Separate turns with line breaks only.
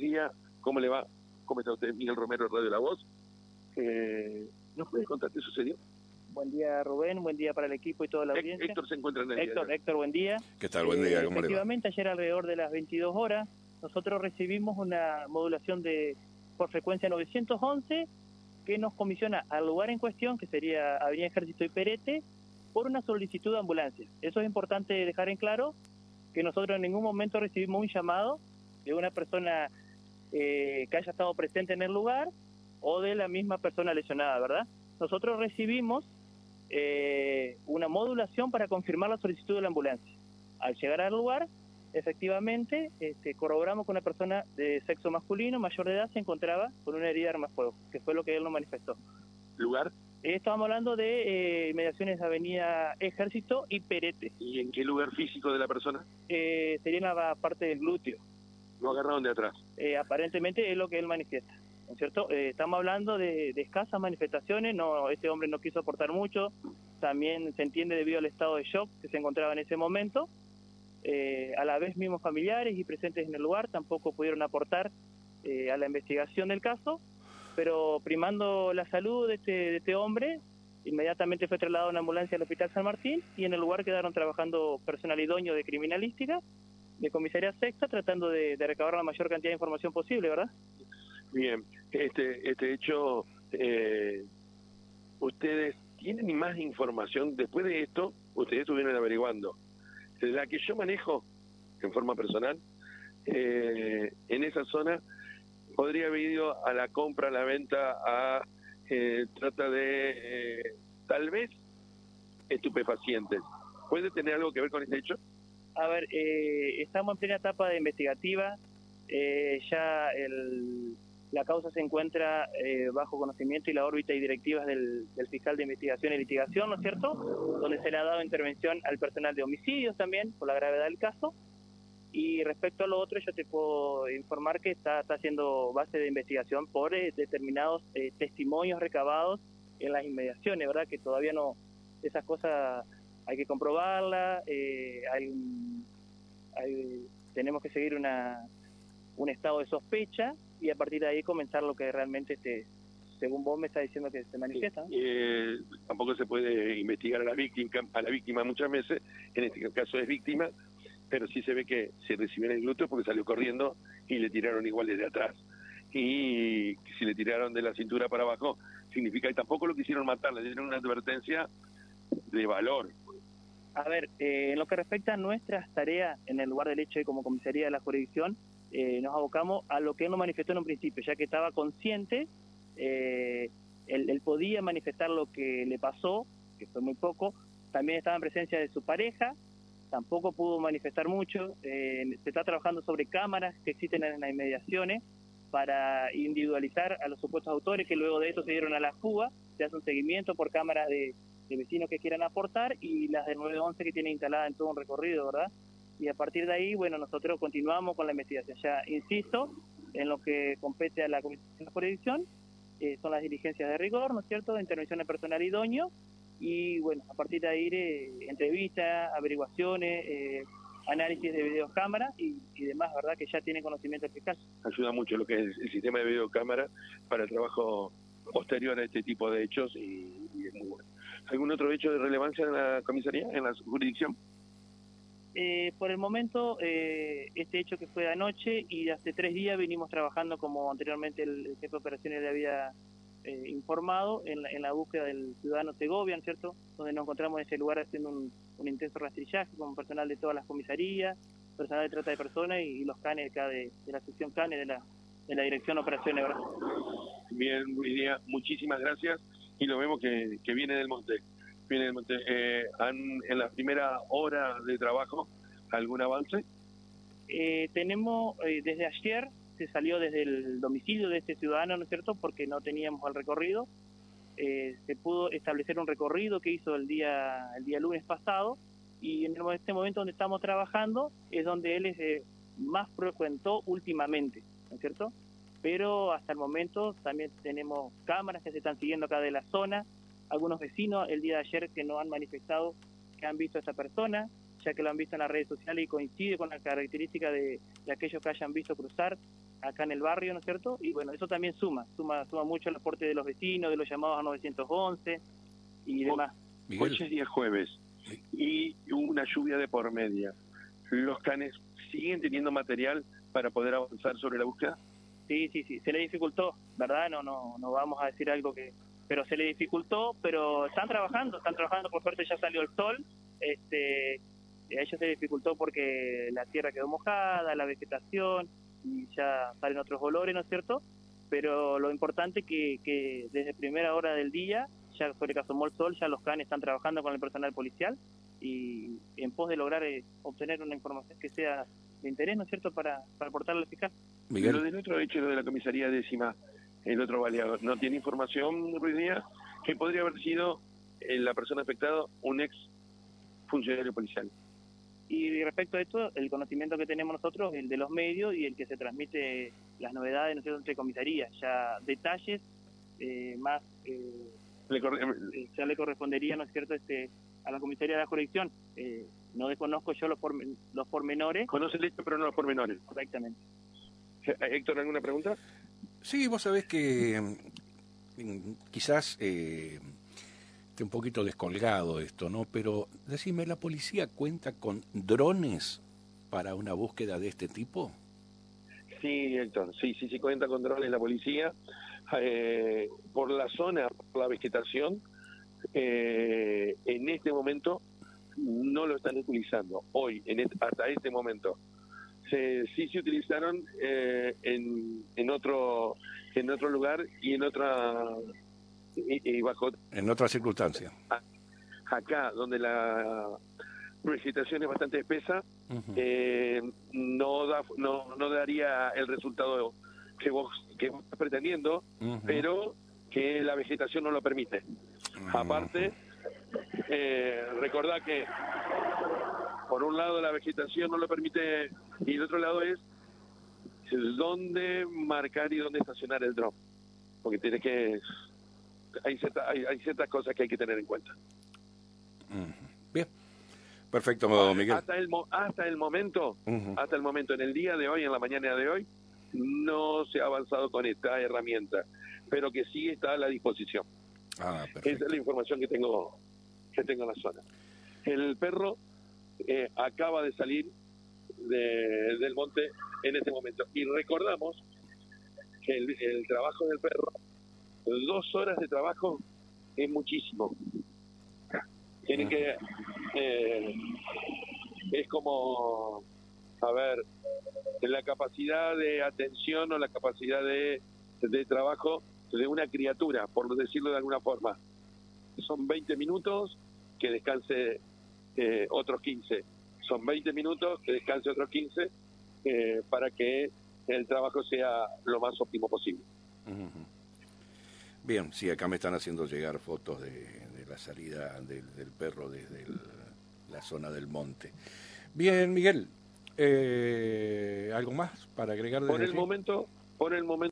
buenos días. ¿Cómo le va? ¿Cómo está usted? Miguel Romero, Radio La Voz. Eh, ¿Nos puede contar qué sucedió?
Buen día, Rubén. Buen día para el equipo y toda la audiencia.
Héctor se encuentra en el
Héctor,
día.
Héctor, buen día.
¿Qué tal? Buen día,
Eh,
¿cómo le va?
Efectivamente, ayer alrededor de las 22 horas, nosotros recibimos una modulación de por frecuencia 911 que nos comisiona al lugar en cuestión, que sería Avenida Ejército y Perete, por una solicitud de ambulancia. Eso es importante dejar en claro, que nosotros en ningún momento recibimos un llamado de una persona eh, que haya estado presente en el lugar o de la misma persona lesionada, ¿verdad? Nosotros recibimos eh, una modulación para confirmar la solicitud de la ambulancia. Al llegar al lugar, efectivamente, este, corroboramos que una persona de sexo masculino, mayor de edad, se encontraba con una herida de arma fuego, que fue lo que él nos manifestó.
¿Lugar?
Eh, Estábamos hablando de eh, mediaciones de Avenida Ejército y Perete.
¿Y en qué lugar físico de la persona?
Eh, sería en la parte del glúteo.
Lo agarraron de atrás.
Eh, aparentemente es lo que él manifiesta. ¿no es cierto? Eh, estamos hablando de, de escasas manifestaciones, no, este hombre no quiso aportar mucho, también se entiende debido al estado de shock que se encontraba en ese momento. Eh, a la vez mismos familiares y presentes en el lugar tampoco pudieron aportar eh, a la investigación del caso, pero primando la salud de este, de este hombre, inmediatamente fue trasladado una ambulancia al Hospital San Martín y en el lugar quedaron trabajando personal idóneo de criminalística, de comisaría sexta, tratando de, recabar la mayor cantidad de información posible, ¿verdad?
Bien, este, este hecho, eh, ustedes tienen más información después de esto, ustedes estuvieron averiguando. La que yo manejo en forma personal, eh, en esa zona podría haber ido a la compra, a la venta, a eh, trata de eh, tal vez estupefacientes. ¿Puede tener algo que ver con este hecho?
A ver, eh, estamos en plena etapa de investigativa. Eh, ya el- la causa se encuentra eh, bajo conocimiento y la órbita y directivas del, fiscal de investigación y litigación, ¿no es cierto? Donde se le ha dado intervención al personal de homicidios también, por la gravedad del caso. Y respecto a lo otro, yo te puedo informar que está, está haciendo base de investigación por eh, determinados eh, testimonios recabados en las inmediaciones, ¿verdad? Que todavía no, esas cosas hay que comprobarlas, eh, hay, hay- tenemos que seguir una, un estado de sospecha y a partir de ahí comenzar lo que realmente, este, según vos me estás diciendo que se manifiesta.
Eh, tampoco se puede investigar a la víctima, a la víctima muchas veces, en este caso es víctima, pero sí se ve que se recibió el glúteo porque salió corriendo y le tiraron igual desde atrás. Y si le tiraron de la cintura para abajo, significa que tampoco lo quisieron matar, le dieron una advertencia de valor.
A ver, eh, en lo que respecta a nuestras tareas en el lugar del hecho y como comisaría de la jurisdicción, eh, nos abocamos a lo que él nos manifestó en un principio, ya que estaba consciente, eh, él, podía manifestar lo que le pasó, que fue muy poco, también estaba en presencia de su pareja, tampoco pudo manifestar mucho, eh, se está trabajando sobre cámaras que existen en las inmediaciones para individualizar a los supuestos autores que luego de eso se dieron a la fuga, se hace un seguimiento por cámaras de, de vecinos que quieran aportar y las del 911 que tiene instalada en todo un recorrido, ¿verdad? Y a partir de ahí, bueno, nosotros continuamos con la investigación. Ya insisto, en lo que compete a la Comisión de Jurisdicción, eh, son las diligencias de rigor, ¿no es cierto?, de intervención de personal idóneo y, bueno, a partir de ahí, eh, entrevistas, averiguaciones, eh, análisis de videocámaras y, demás, ¿verdad?, que ya tiene conocimiento el fiscal.
Ayuda mucho lo que es el sistema de videocámara para el trabajo posterior a este tipo de hechos y es muy bueno. ¿Algún otro hecho de relevancia en la comisaría, en la jurisdicción?
Eh, por el momento, eh, este hecho que fue anoche y hace tres días venimos trabajando como anteriormente el, el jefe de operaciones le había eh, informado en la, en la búsqueda del ciudadano Segovia, ¿no es cierto? Donde nos encontramos en ese lugar haciendo un, un intenso rastrillaje con personal de todas las comisarías, personal de trata de personas y, y los canes acá de, de la sección canes de la, de la Dirección de Operaciones, ¿verdad?
Bien, Luis Díaz, muchísimas gracias y lo vemos que, que viene del monte. Viene del monte. Eh, han, en la primera hora de trabajo, ¿algún avance?
Eh, tenemos eh, desde ayer, se salió desde el domicilio de este ciudadano, ¿no es cierto?, porque no teníamos el recorrido. Eh, se pudo establecer un recorrido que hizo el día, el día lunes pasado y en este momento donde estamos trabajando es donde él eh, más frecuentó últimamente, ¿no es cierto? Pero hasta el momento también tenemos cámaras que se están siguiendo acá de la zona, algunos vecinos el día de ayer que nos han manifestado que han visto a esta persona, ya que lo han visto en las redes sociales y coincide con la característica de, de aquellos que hayan visto cruzar acá en el barrio, ¿no es cierto? Y bueno, eso también suma, suma, suma mucho el aporte de los vecinos, de los llamados a 911 y demás.
Hoy es día jueves y una lluvia de por media. ¿Los canes siguen teniendo material para poder avanzar sobre la búsqueda?
Sí, sí, sí, se le dificultó, ¿verdad? No, no, no vamos a decir algo que... Pero se le dificultó, pero están trabajando, están trabajando, por suerte ya salió el sol, este, a ellos se dificultó porque la tierra quedó mojada, la vegetación, y ya salen otros olores, ¿no es cierto? Pero lo importante que, que desde primera hora del día, ya sobre que asomó el sol, ya los canes están trabajando con el personal policial y en pos de lograr eh, obtener una información que sea de interés, ¿no es cierto?, para, para aportarle al fiscal.
Miguel. Lo del otro hecho, lo de la comisaría décima, el otro baleado, ¿no tiene información, Ruiz Díaz, que podría haber sido eh, la persona afectada un ex funcionario policial?
Y respecto a esto, el conocimiento que tenemos nosotros, el de los medios y el que se transmite las novedades ¿no entre comisarías. Ya detalles eh, más eh, eh, ya le correspondería, ¿no es cierto?, este a la comisaría de la jurisdicción. no desconozco yo los, los pormenores.
Conoce el hecho, pero no los pormenores.
Correctamente.
Héctor, ¿alguna pregunta?
Sí, vos sabés que mm, quizás un poquito descolgado esto, ¿no? Pero decime, ¿la policía cuenta con drones para una búsqueda de este tipo?
Sí, Héctor, sí, sí, sí cuenta con drones la policía. Eh, por la zona, por la vegetación, eh, en este momento no lo están utilizando, hoy, en hasta este momento. Sí se utilizaron eh, en, en, otro, en otro lugar y en otra y, bajo...
En otras circunstancias.
Acá, donde la vegetación es bastante espesa, eh, no, da, no, no daría el resultado que vos, que estás pretendiendo, pero que la vegetación no lo permite. Aparte, eh, recordá que por un lado la vegetación no lo permite y el otro lado es dónde marcar y dónde estacionar el drone. Porque tienes que hay, hay, ciertas cosas que hay que tener en cuenta.
Bien. Perfecto, Miguel.
Hasta el, hasta el momento, hasta el momento, en el día de hoy, en la mañana de hoy, no se ha avanzado con esta herramienta, pero que sí está a la disposición. Ah, Esa es la información que tengo, que tengo en la zona. El perro eh, acaba de salir del monte en este momento. Y recordamos que el trabajo del perro dos horas de trabajo es muchísimo. Tienen que... Eh, es como, a ver, la capacidad de atención o la capacidad de, de trabajo de una criatura, por decirlo de alguna forma. Son 20 minutos que descanse eh, otros 15. Son 20 minutos que descanse otros 15 eh, para que el trabajo sea lo más óptimo posible.
Bien, sí, acá me están haciendo llegar fotos de, la salida del, perro desde la zona del monte. Bien, Miguel, eh, ¿algo más para agregar?
Por el momento, por el momento.